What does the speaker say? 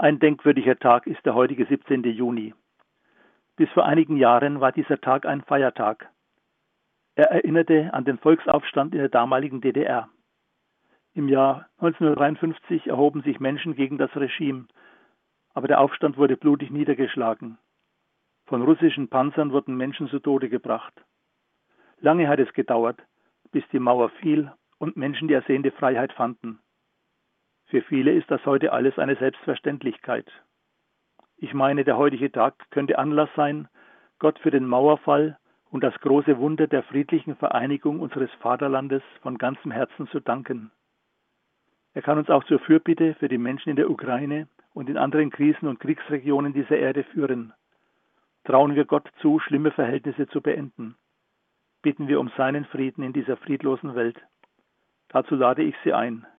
Ein denkwürdiger Tag ist der heutige 17. Juni. Bis vor einigen Jahren war dieser Tag ein Feiertag. Er erinnerte an den Volksaufstand in der damaligen DDR. Im Jahr 1953 erhoben sich Menschen gegen das Regime, aber der Aufstand wurde blutig niedergeschlagen. Von russischen Panzern wurden Menschen zu Tode gebracht. Lange hat es gedauert, bis die Mauer fiel und Menschen die ersehnte Freiheit fanden. Für viele ist das heute alles eine Selbstverständlichkeit. Ich meine, der heutige Tag könnte Anlass sein, Gott für den Mauerfall und das große Wunder der friedlichen Vereinigung unseres Vaterlandes von ganzem Herzen zu danken. Er kann uns auch zur Fürbitte für die Menschen in der Ukraine und in anderen Krisen und Kriegsregionen dieser Erde führen. Trauen wir Gott zu, schlimme Verhältnisse zu beenden. Bitten wir um seinen Frieden in dieser friedlosen Welt. Dazu lade ich Sie ein.